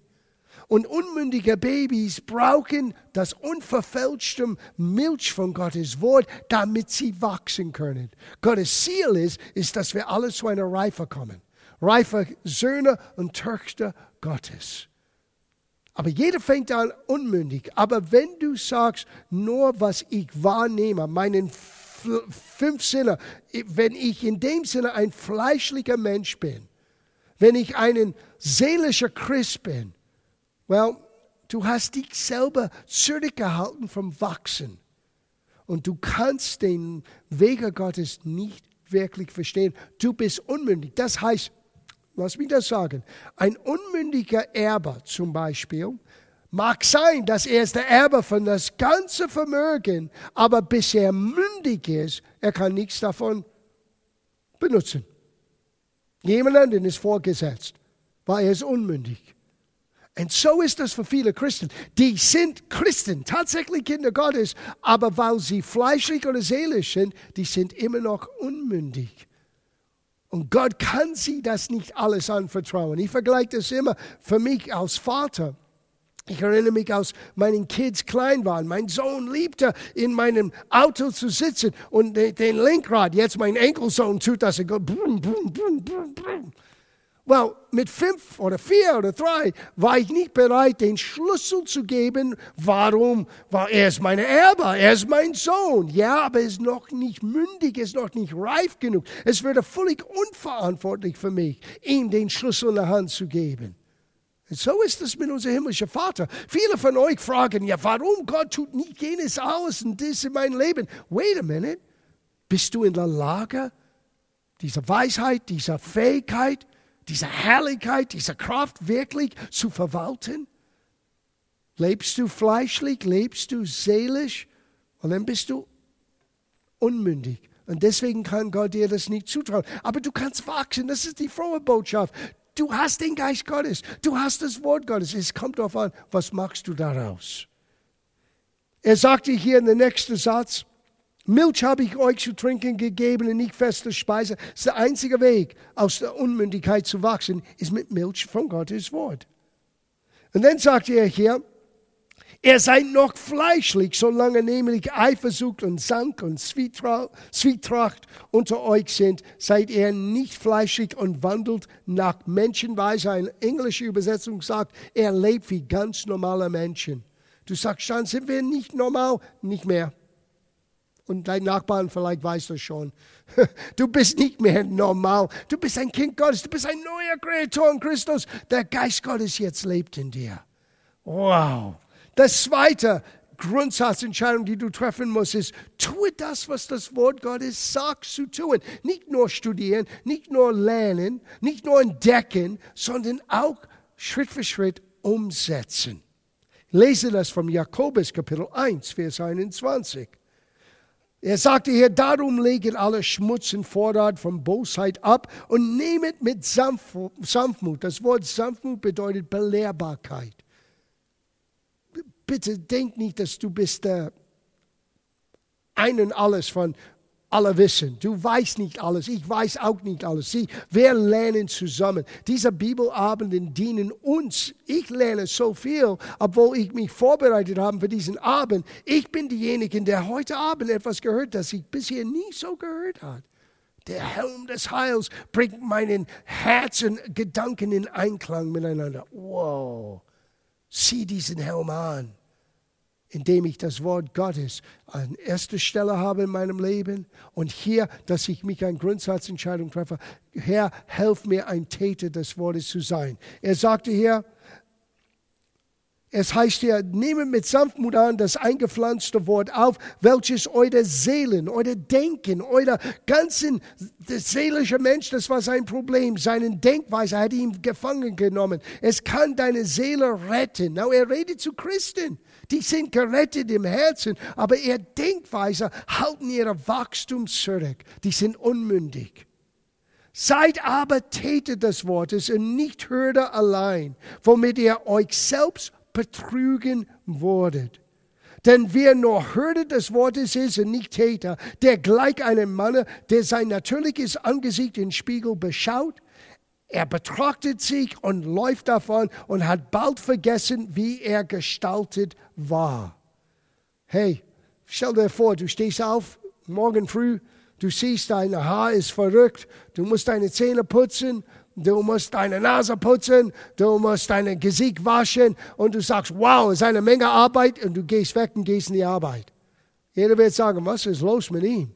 A: Und unmündige Babys brauchen das unverfälschte Milch von Gottes Wort, damit sie wachsen können. Gottes Ziel ist, ist, dass wir alle zu einer Reife kommen. Reife Söhne und Töchter Gottes. Aber jeder fängt an unmündig. Aber wenn du sagst, nur was ich wahrnehme, meinen fünf Sinne, wenn ich in dem Sinne ein fleischlicher Mensch bin, wenn ich ein seelischer Christ bin, well, du hast dich selber zurückgehalten vom Wachsen. Und du kannst den Wege Gottes nicht wirklich verstehen. Du bist unmündig. Das heißt, Lass mich das sagen. Ein unmündiger Erbe zum Beispiel mag sein, dass er ist der Erbe von das ganze Vermögen, aber bis er mündig ist, er kann nichts davon benutzen. Jemand anderen ist vorgesetzt, weil er ist unmündig. Und so ist das für viele Christen. Die sind Christen, tatsächlich Kinder Gottes, aber weil sie fleischlich oder seelisch sind, die sind immer noch unmündig. Und Gott kann sie das nicht alles anvertrauen. Ich vergleiche das immer für mich als Vater. Ich erinnere mich, als meinen Kids klein waren. Mein Sohn liebte, in meinem Auto zu sitzen und den Lenkrad. Jetzt mein Enkelsohn tut das und geht brumm, brumm, brumm, brumm, brumm. Well, mit fünf oder vier oder drei war ich nicht bereit, den Schlüssel zu geben. Warum? Weil er ist mein Erbe, er ist mein Sohn. Ja, aber er ist noch nicht mündig, er ist noch nicht reif genug. Es wäre völlig unverantwortlich für mich, ihm den Schlüssel in der Hand zu geben. Und so ist es mit unserem himmlischen Vater. Viele von euch fragen, ja, warum Gott tut nicht jenes aus und das in meinem Leben? Wait a minute. Bist du in der Lage, diese Weisheit, diese Fähigkeit, diese Herrlichkeit, diese Kraft wirklich zu verwalten? Lebst du fleischlich, lebst du seelisch und dann bist du unmündig. Und deswegen kann Gott dir das nicht zutrauen. Aber du kannst wachsen, das ist die frohe Botschaft. Du hast den Geist Gottes, du hast das Wort Gottes. Es kommt darauf an, was machst du daraus? Er sagte hier in der nächsten Satz, Milch habe ich euch zu trinken gegeben und nicht feste Speise. Das ist der einzige Weg, aus der Unmündigkeit zu wachsen, ist mit Milch von Gottes Wort. Und dann sagt er hier, ihr seid noch fleischlich, solange nämlich Eifersucht und Sank und Zwietracht unter euch sind, seid ihr nicht fleischlich und wandelt nach Menschenweise. Eine englische Übersetzung sagt, er lebt wie ganz normale Menschen. Du sagst dann, sind wir nicht normal? Nicht mehr. Und dein Nachbarn vielleicht weiß das schon. [LAUGHS] Du bist nicht mehr normal. Du bist ein Kind Gottes. Du bist ein neuer Kreator in Christus. Der Geist Gottes jetzt lebt in dir. Wow. Das zweite Grundsatzentscheidung, die du treffen musst, ist, tue das, was das Wort Gottes sagt zu tun. Nicht nur studieren, nicht nur lernen, nicht nur entdecken, sondern auch Schritt für Schritt umsetzen. lese das vom Jakobus Kapitel 1, Vers 21. Er sagte hier, darum legen alle Schmutz und Vorrat von Bosheit ab und nehmet mit Sanftmut. Das Wort Sanftmut bedeutet Belehrbarkeit. Bitte denk nicht, dass du bist der ein und alles von alle wissen. Du weißt nicht alles, ich weiß auch nicht alles. Sie, wir lernen zusammen. Diese Bibelabenden dienen uns. Ich lerne so viel, obwohl ich mich vorbereitet habe für diesen Abend. Ich bin diejenige, der heute Abend etwas gehört, das ich bisher nie so gehört habe. Der Helm des Heils bringt meinen Herz und Gedanken in Einklang miteinander. Wow, sieh diesen Helm an indem ich das Wort Gottes an erster Stelle habe in meinem Leben und hier, dass ich mich eine Grundsatzentscheidung treffe. Herr, helf mir, ein Täter des Wortes zu sein. Er sagte hier, Es heißt hier, nehmt mit Sanftmut an das eingepflanzte Wort auf, welches eure Seelen, eure Denken, euer ganzen seelische Mensch, das war sein Problem, seine Denkweise hat ihn gefangen genommen. Es kann deine Seele retten. Now, er redet zu Christen. Die sind gerettet im Herzen, aber ihre Denkweise halten ihre Wachstum zurück. Die sind unmündig. Seid aber Täter des Wortes und nicht Hörer allein, womit ihr euch selbst betrügen wurdet. Denn wer nur Hörer des Wortes ist und nicht Täter, der gleich einem Mann, der sein natürliches Angesicht im Spiegel beschaut, er betrachtet sich und läuft davon und hat bald vergessen, wie er gestaltet war. Hey, stell dir vor, du stehst auf morgen früh, du siehst, dein Haar ist verrückt, du musst deine Zähne putzen, Du musst deine Nase putzen, du musst dein Gesicht waschen und du sagst, wow, es ist eine Menge Arbeit und du gehst weg und gehst in die Arbeit. Jeder wird sagen, was ist los mit ihm?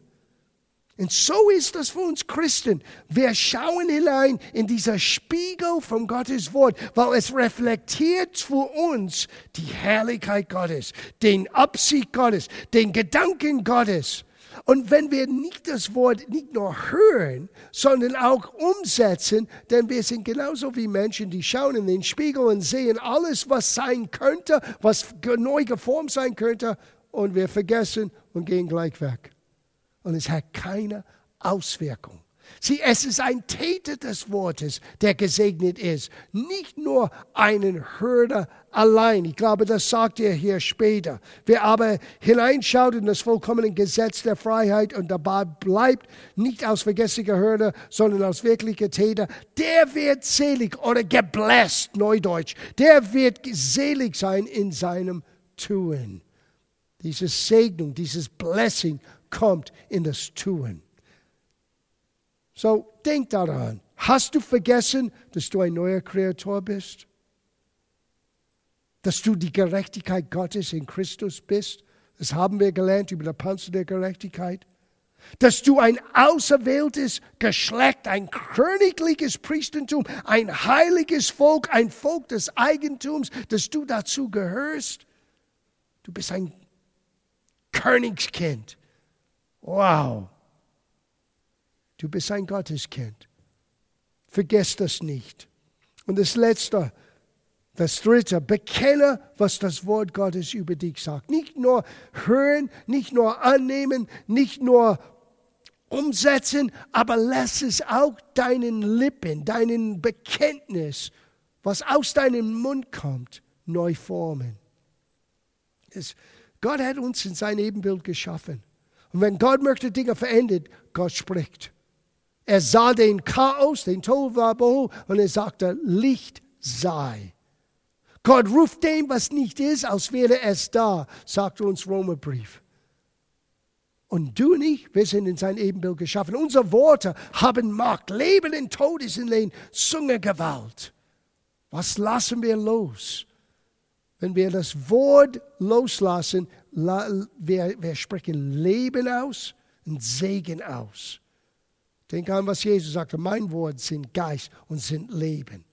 A: Und so ist das für uns Christen. Wir schauen hinein in dieser Spiegel von Gottes Wort, weil es reflektiert für uns die Herrlichkeit Gottes, den Absicht Gottes, den Gedanken Gottes. Und wenn wir nicht das Wort nicht nur hören, sondern auch umsetzen, denn wir sind genauso wie Menschen, die schauen in den Spiegel und sehen alles, was sein könnte, was neu geformt sein könnte, und wir vergessen und gehen gleich weg. Und es hat keine Auswirkung. Sieh, es ist ein Täter des Wortes, der gesegnet ist, nicht nur einen Hörer allein. Ich glaube, das sagt er hier später. Wer aber hineinschaut in das vollkommene Gesetz der Freiheit und dabei bleibt, nicht aus vergesslicher Hörer, sondern aus wirklicher Täter, der wird selig oder gebläst, Neudeutsch. Der wird selig sein in seinem Tun. Diese Segnung, dieses Blessing kommt in das Tun. So, denk daran. Hast du vergessen, dass du ein neuer Kreator bist? Dass du die Gerechtigkeit Gottes in Christus bist? Das haben wir gelernt über den Panzer der Gerechtigkeit. Dass du ein auserwähltes Geschlecht, ein königliches Priestertum, ein heiliges Volk, ein Volk des Eigentums, dass du dazu gehörst. Du bist ein Königskind. Wow. Du bist ein Gotteskind. Vergiss das nicht. Und das Letzte, das Dritte, bekenne, was das Wort Gottes über dich sagt. Nicht nur hören, nicht nur annehmen, nicht nur umsetzen, aber lass es auch deinen Lippen, deinen Bekenntnis, was aus deinem Mund kommt, neu formen. Es, Gott hat uns in sein Ebenbild geschaffen. Und wenn Gott möchte Dinge verändern, Gott spricht. Er sah den Chaos, den Tohuwabohu, und er sagte, Licht sei. Gott ruft dem, was nicht ist, als wäre es da, sagt uns Romerbrief. Und du und ich, wir sind in sein Ebenbild geschaffen. Unsere Worte haben Macht. Leben und Tod ist in den Zungengewalt. Was lassen wir los? Wenn wir das Wort loslassen, wir, wir sprechen Leben aus und Segen aus. Denk an, was Jesus sagte, mein Wort sind Geist und sind Leben.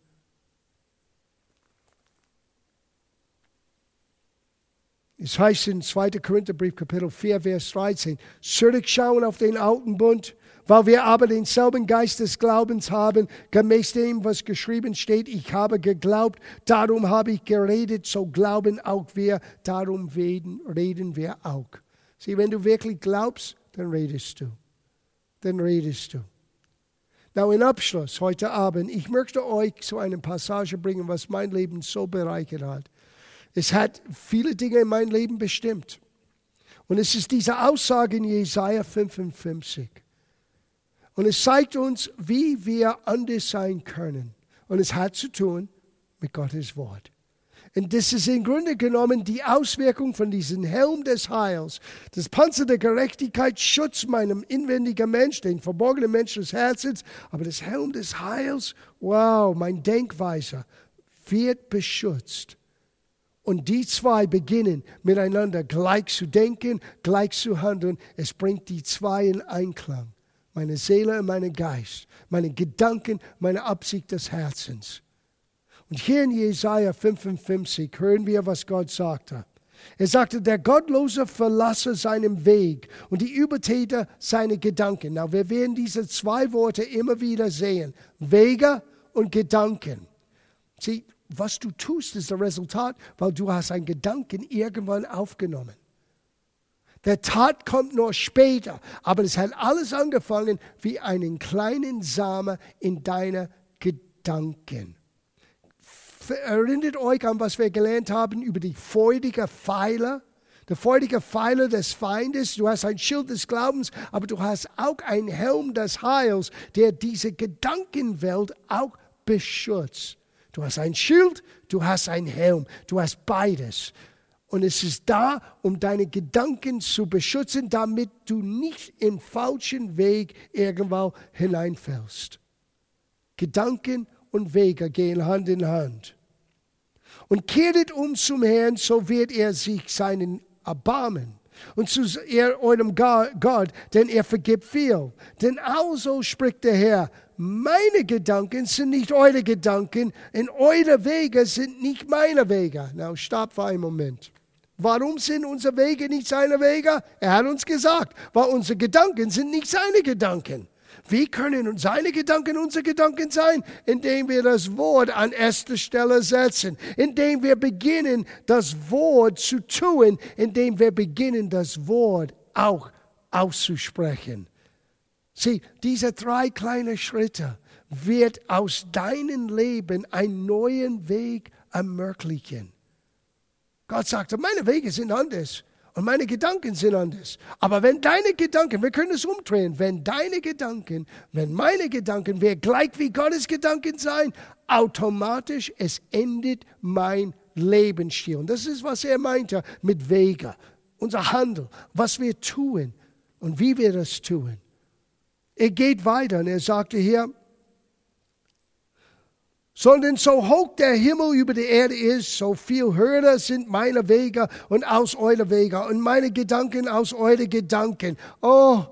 A: Es heißt in 2. Korintherbrief, Kapitel 4, Vers 13, zurückschauen auf den alten Bund, weil wir aber denselben Geist des Glaubens haben, gemäß dem, was geschrieben steht, ich habe geglaubt, darum habe ich geredet, so glauben auch wir, darum reden, reden wir auch. Sieh, wenn du wirklich glaubst, dann redest du dann redest du. Now, in Abschluss heute Abend, ich möchte euch zu einer Passage bringen, was mein Leben so bereichert hat. Es hat viele Dinge in mein Leben bestimmt. Und es ist diese Aussage in Jesaja 55. Und es zeigt uns, wie wir anders sein können. Und es hat zu tun mit Gottes Wort. Und das ist im Grunde genommen die Auswirkung von diesem Helm des Heils. Das Panzer der Gerechtigkeit schützt meinem inwendigen Mensch, den verborgenen Mensch des Herzens. Aber das Helm des Heils, wow, mein Denkweise wird beschützt. Und die zwei beginnen miteinander gleich zu denken, gleich zu handeln. Es bringt die zwei in Einklang. Meine Seele und meinen Geist, meine Gedanken, meine Absicht des Herzens. Und hier in Jesaja 55 hören wir, was Gott sagte. Er sagte, der Gottlose verlasse seinen Weg und die Übertäter seine Gedanken. Na, wir werden diese zwei Worte immer wieder sehen. Wege und Gedanken. Sieh, was du tust, ist das Resultat, weil du hast einen Gedanken irgendwann aufgenommen. Der Tat kommt nur später, aber es hat alles angefangen wie einen kleinen Samen in deine Gedanken. Erinnert euch an, was wir gelernt haben über die freudige Pfeile. Der freudige Pfeile des Feindes. Du hast ein Schild des Glaubens, aber du hast auch einen Helm des Heils, der diese Gedankenwelt auch beschützt. Du hast ein Schild, du hast ein Helm, du hast beides. Und es ist da, um deine Gedanken zu beschützen, damit du nicht in falschen Weg irgendwo hineinfällst. Gedanken und Wege gehen Hand in Hand. Und kehret um zum Herrn, so wird er sich seinen erbarmen. Und zu eurem Gott, denn er vergibt viel. Denn also spricht der Herr, meine Gedanken sind nicht eure Gedanken und eure Wege sind nicht meine Wege. Na, stopp für einen Moment. Warum sind unsere Wege nicht seine Wege? Er hat uns gesagt, weil unsere Gedanken sind nicht seine Gedanken. Wie können seine Gedanken unsere Gedanken sein? Indem wir das Wort an erste Stelle setzen, indem wir beginnen, das Wort zu tun, indem wir beginnen, das Wort auch auszusprechen. Sieh, diese drei kleinen Schritte wird aus deinem Leben einen neuen Weg ermöglichen. Gott sagte, meine Wege sind anders und meine Gedanken sind anders. Aber wenn deine Gedanken, wir können es umdrehen, wenn deine Gedanken, wenn meine Gedanken, wer gleich wie Gottes Gedanken sein, automatisch es endet mein Lebensstil. Und das ist, was er meinte mit Wege, unser Handel, was wir tun und wie wir das tun. Er geht weiter und er sagte hier, sondern so hoch der Himmel über der Erde ist, so viel höher sind meine Wege und aus eure Wege und meine Gedanken aus eure Gedanken. Oh,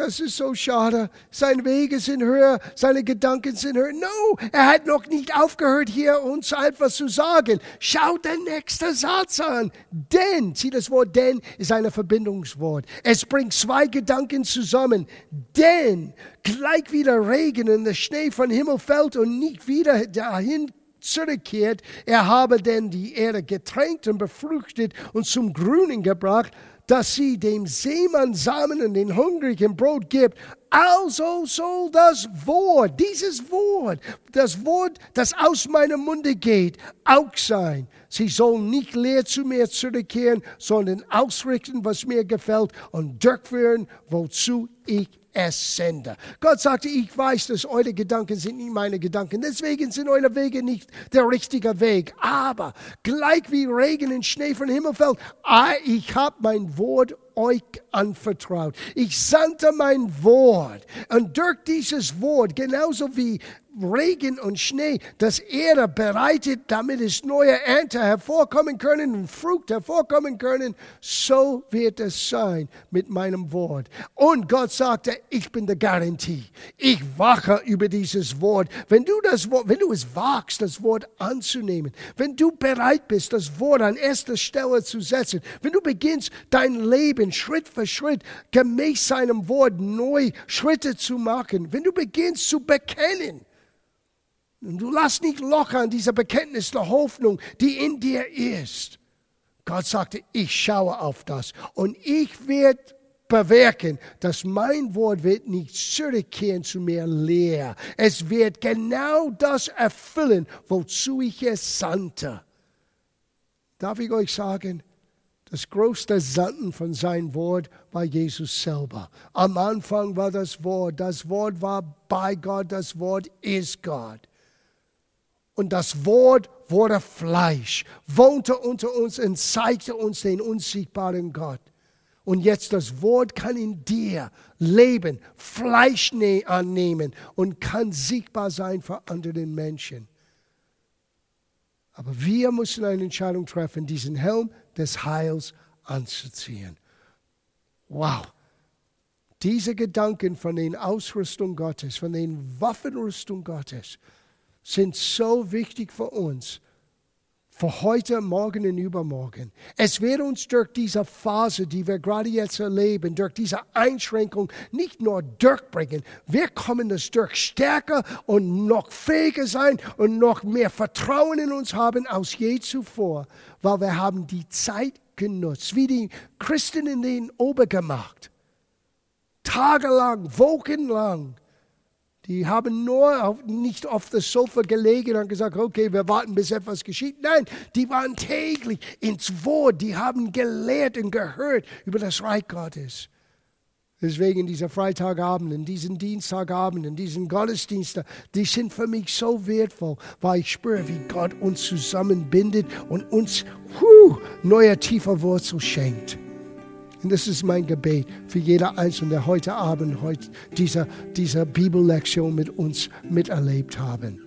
A: das ist so schade. Seine Wege sind höher, seine Gedanken sind höher. No, er hat noch nicht aufgehört, hier uns etwas zu sagen. Schaut der nächste Satz an. Denn, sieh das Wort denn ist ein Verbindungswort. Es bringt zwei Gedanken zusammen. Denn, gleich wie der Regen und der Schnee vom Himmel fällt und nicht wieder dahin zurückkehrt, er habe denn die Erde getränkt und befruchtet und zum Grünen gebracht, dass sie dem Seemann Samen und den Hungrigen Brot gibt. Also soll das Wort, dieses Wort, das Wort, das aus meinem Munde geht, auch sein. Sie sollen nicht leer zu mir zurückkehren, sondern ausrichten, was mir gefällt und durchführen, wozu ich es sende. Gott sagte, ich weiß, dass eure Gedanken sind nicht meine Gedanken. Deswegen sind eure Wege nicht der richtige Weg. Aber gleich wie Regen und Schnee vom Himmel fällt, ah, ich habe mein Wort euch anvertraut. Ich sandte mein Wort. Und durch dieses Wort, genauso wie Regen und Schnee das Erde bereitet, damit es neue Ernte hervorkommen können und Frucht hervorkommen können, so wird es sein mit meinem Wort. Und Gott sagte, ich bin die Garantie. Ich wache über dieses Wort. Wenn du das Wort, wenn du es wagst, das Wort anzunehmen, wenn du bereit bist, das Wort an erster Stelle zu setzen, wenn du beginnst, dein Leben Schritt für Schritt gemäß seinem Wort neu Schritte zu machen, wenn du beginnst zu bekennen, du lass nicht locker an dieser Bekenntnis der Hoffnung, die in dir ist. Gott sagte, ich schaue auf das und ich werde bewirken, dass mein Wort wird nicht zurückkehren zu mir leer. Es wird genau das erfüllen, wozu ich es sandte. Darf ich euch sagen, das größte Sanden von seinem Wort war Jesus selber. Am Anfang war das Wort, das Wort war bei Gott, das Wort ist Gott. Und das Wort wurde Fleisch, wohnte unter uns und zeigte uns den unsichtbaren Gott. Und jetzt das Wort kann in dir leben, Fleisch annehmen und kann sichtbar sein für andere Menschen. Aber wir müssen eine Entscheidung treffen, diesen Helm des Heils anzuziehen. Wow. Diese Gedanken von den Ausrüstung Gottes, von den Waffenrüstung Gottes, sind so wichtig für uns für heute, morgen und übermorgen. Es wird uns durch diese Phase, die wir gerade jetzt erleben, durch diese Einschränkung nicht nur durchbringen, wir kommen das durch stärker und noch fähiger sein und noch mehr Vertrauen in uns haben als je zuvor, weil wir haben die Zeit genutzt, wie die Christen in den Obergemacht. Tagelang, wochenlang die haben nur auf, nicht auf das Sofa gelegen und gesagt, okay, wir warten, bis etwas geschieht. Nein, die waren täglich ins Wort. Die haben gelehrt und gehört über das Reich Gottes. Deswegen diese Freitagabenden, diesen Dienstagabenden, diesen Gottesdienste, die sind für mich so wertvoll, weil ich spüre, wie Gott uns zusammenbindet und uns huh, neue tiefe Wurzel schenkt. Und das ist mein Gebet für jeder Einzelne, der heute Abend heute diese, diese Bibellektion mit uns miterlebt haben.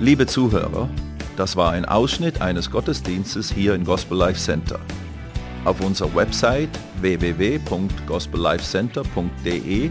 B: Liebe Zuhörer, das war ein Ausschnitt eines Gottesdienstes hier im Gospel Life Center. Auf unserer Website www.gospellifecenter.de